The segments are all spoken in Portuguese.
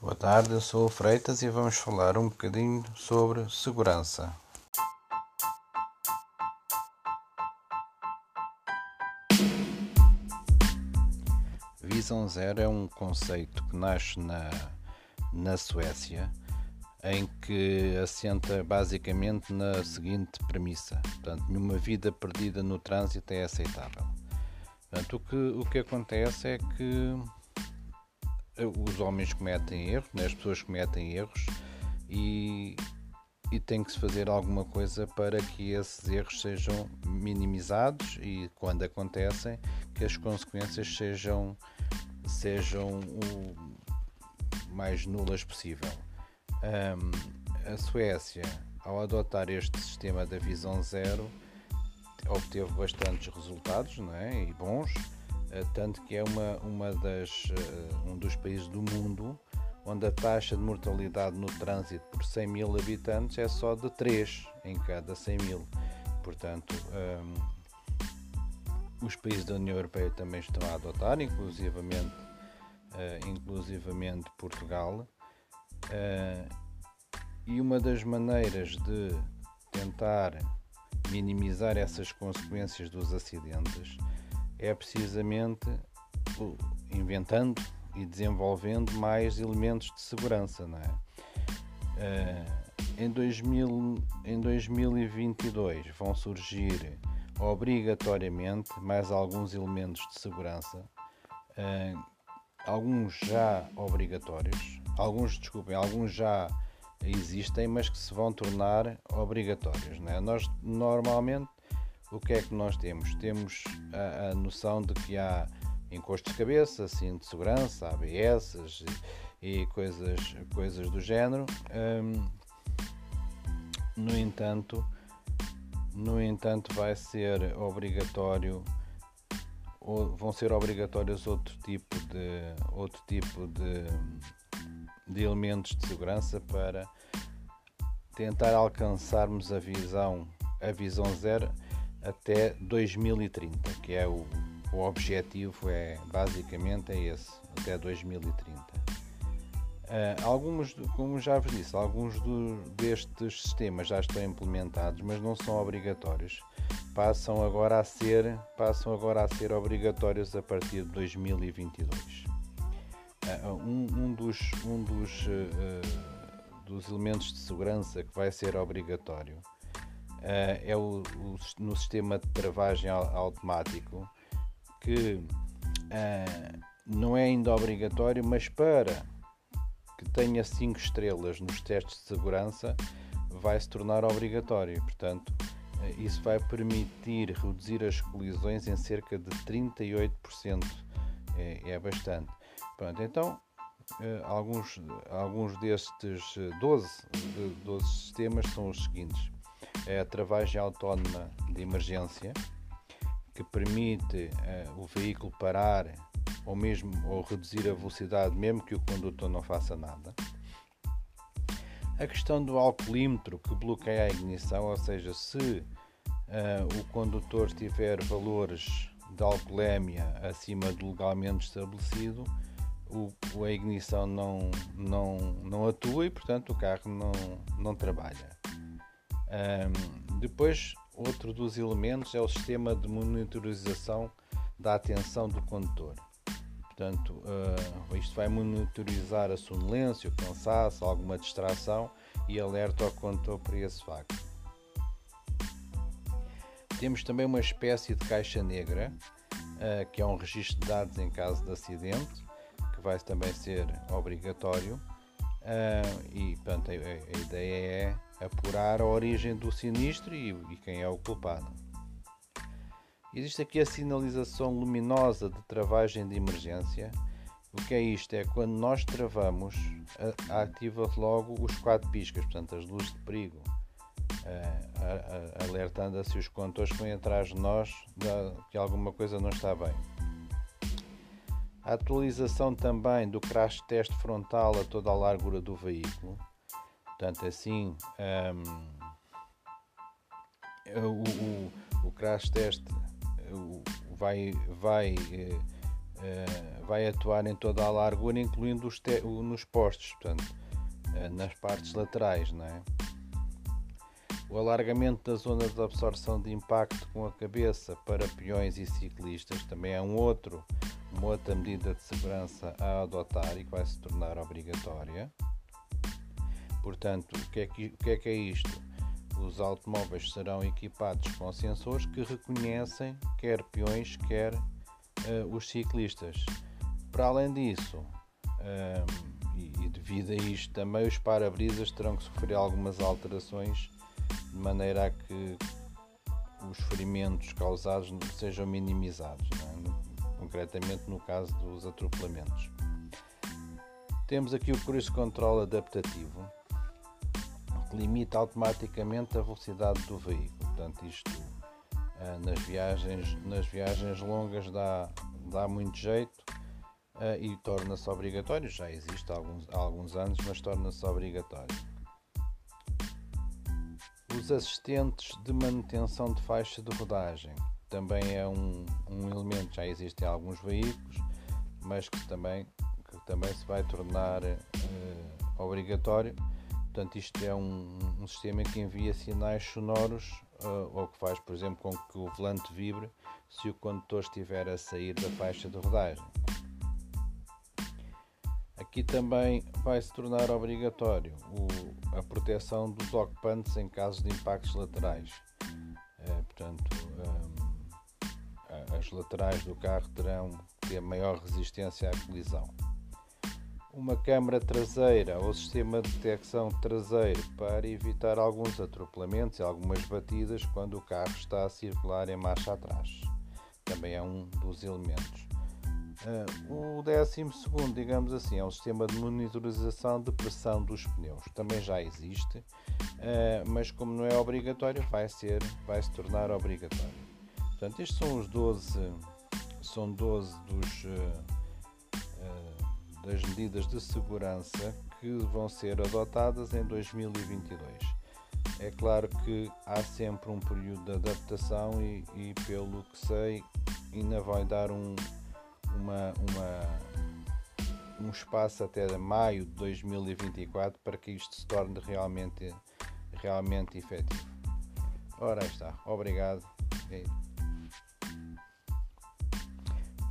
Boa tarde, eu sou o Freitas e vamos falar um bocadinho sobre segurança. Visão Zero é um conceito que nasce na, na Suécia, em que assenta basicamente na seguinte premissa: portanto, nenhuma vida perdida no trânsito é aceitável. Portanto, o que, o que acontece é que os homens cometem erros, né? as pessoas cometem erros e, e tem que se fazer alguma coisa para que esses erros sejam minimizados e quando acontecem que as consequências sejam sejam o mais nulas possível. Um, a Suécia, ao adotar este sistema da visão zero, obteve bastantes resultados não é? e bons tanto que é uma, uma das, eh, um dos países do mundo onde a taxa de mortalidade no trânsito por 100 mil habitantes é só de 3 em cada 100 mil. Portanto, um, ehm, os países da União Europeia também estão a adotar, inclusivamente, uh, inclusivamente Portugal. Uh, e uma das maneiras de tentar minimizar essas consequências dos acidentes é precisamente inventando e desenvolvendo mais elementos de segurança. Não é? Uh, em, 2000, em 2022 vão surgir obrigatoriamente mais alguns elementos de segurança, uh, alguns já obrigatórios, alguns, desculpem, alguns já existem, mas que se vão tornar obrigatórios. Não é? Nós normalmente o que é que nós temos? Temos a, a noção de que há encostos de cabeça, cinto de segurança, ABS e, e coisas, coisas do género. Um, no entanto, no entanto, vai ser obrigatório ou vão ser obrigatórios outro tipo de outro tipo de, de elementos de segurança para tentar alcançarmos a visão a visão zero até 2030, que é o, o objetivo é basicamente é esse, até 2030. Uh, ah, alguns, como já vos disse, alguns do, destes sistemas já estão implementados, mas não são obrigatórios. Passam agora a ser, passam agora a ser obrigatórios a partir de 2022. Uh, um, um, dos, um dos, uh, dos elementos de segurança que vai ser obrigatório é o, o, no sistema de travagem automático que uh, não é ainda obrigatório, mas para que tenha 5 estrelas nos testes de segurança vai se tornar obrigatório. Portanto, uh, isso vai permitir reduzir as colisões em cerca de 38%. É, é bastante. Pronto, então alguns, alguns destes 12, 12 sistemas são os seguintes é a travagem autónoma de emergência, que permite uh, o veículo parar ou mesmo ou reduzir a velocidade, mesmo que o condutor não faça nada. A questão do alcoolímetro que bloqueia a ignição, ou seja, se uh, o condutor tiver valores de alcoolemia acima do legalmente estabelecido, o, a ignição não, não, não atua e, portanto, o carro não, não trabalha. Um, depois, outro dos elementos é o sistema de monitorização da atenção do condutor. Portanto, uh, isto vai monitorizar a sonolência, o cansaço, alguma distração e alerta ao condutor para esse facto. Temos também uma espécie de caixa negra, uh, que é um registro de dados em caso de acidente, que vai também ser obrigatório. Uh, e portanto, a, a ideia é apurar a origem do sinistro e, e quem é o culpado. Existe aqui a sinalização luminosa de travagem de emergência. O que é isto? É quando nós travamos, ativa logo os quatro piscas, portanto, as luzes de perigo, alertando se os condutores que vêm atrás de nós que alguma coisa não está bem. A atualização também do crash test frontal a toda a largura do veículo Portanto, assim, um, o, o, o crash test vai, vai, uh, vai atuar em toda a largura, incluindo os nos postos, portanto, nas partes laterais, não é? O alargamento da zona de absorção de impacto com a cabeça para peões e ciclistas também é um outro, uma outra medida de segurança a adotar e que vai se tornar obrigatória. Portanto, o que é que, o que, é, que é isto? Os automóveis serão equipados com sensores que reconhecem quer peões, quer uh, os ciclistas. Para além disso, um, e, e devido a isto também, os para-brisas terão que sofrer algumas alterações de maneira a que os ferimentos causados sejam minimizados, é? concretamente no caso dos atropelamentos. Temos aqui o Cruise Control adaptativo, que limita automaticamente a velocidade do veículo. Portanto, isto eh, nas viagens, nas viagens longas dá, dá muito jeito eh, e torna-se obrigatório. Já existe há alguns, há alguns anos, mas torna-se obrigatório. Os assistentes de manutenção de faixa de rodagem também é um, um elemento, já existe em alguns veículos, mas que também, que também se vai tornar uh, obrigatório. Portanto, isto é um, um, sistema que envia sinais sonoros uh, ou que faz, por exemplo, com que o volante vibre se o condutor estiver a sair da faixa de rodagem. Aqui também vai se tornar obrigatório o, a proteção dos ocupantes em caso de impactos laterais. É, portanto, um, as laterais do carro terão ter maior resistência à colisão. Uma câmara traseira ou sistema de detecção traseiro para evitar alguns atropelamentos e algumas batidas quando o carro está a circular em marcha atrás. Também é um dos elementos. Uh, o décimo segundo, digamos assim, é um sistema de monitorização de pressão dos pneus. Também já existe, uh, mas como não é obrigatório, vai ser, vai se tornar obrigatório. Portanto, estes são os 12, são 12 dos, uh, das medidas de segurança que vão ser adotadas em 2022. É claro que há sempre um período de adaptação e, e pelo que sei, ainda vai dar um, uma, uma, um espaço até maio de 2024 para que isto se torne realmente, realmente efetivo. Ora está, obrigado.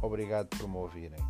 Obrigado por me ouvirem.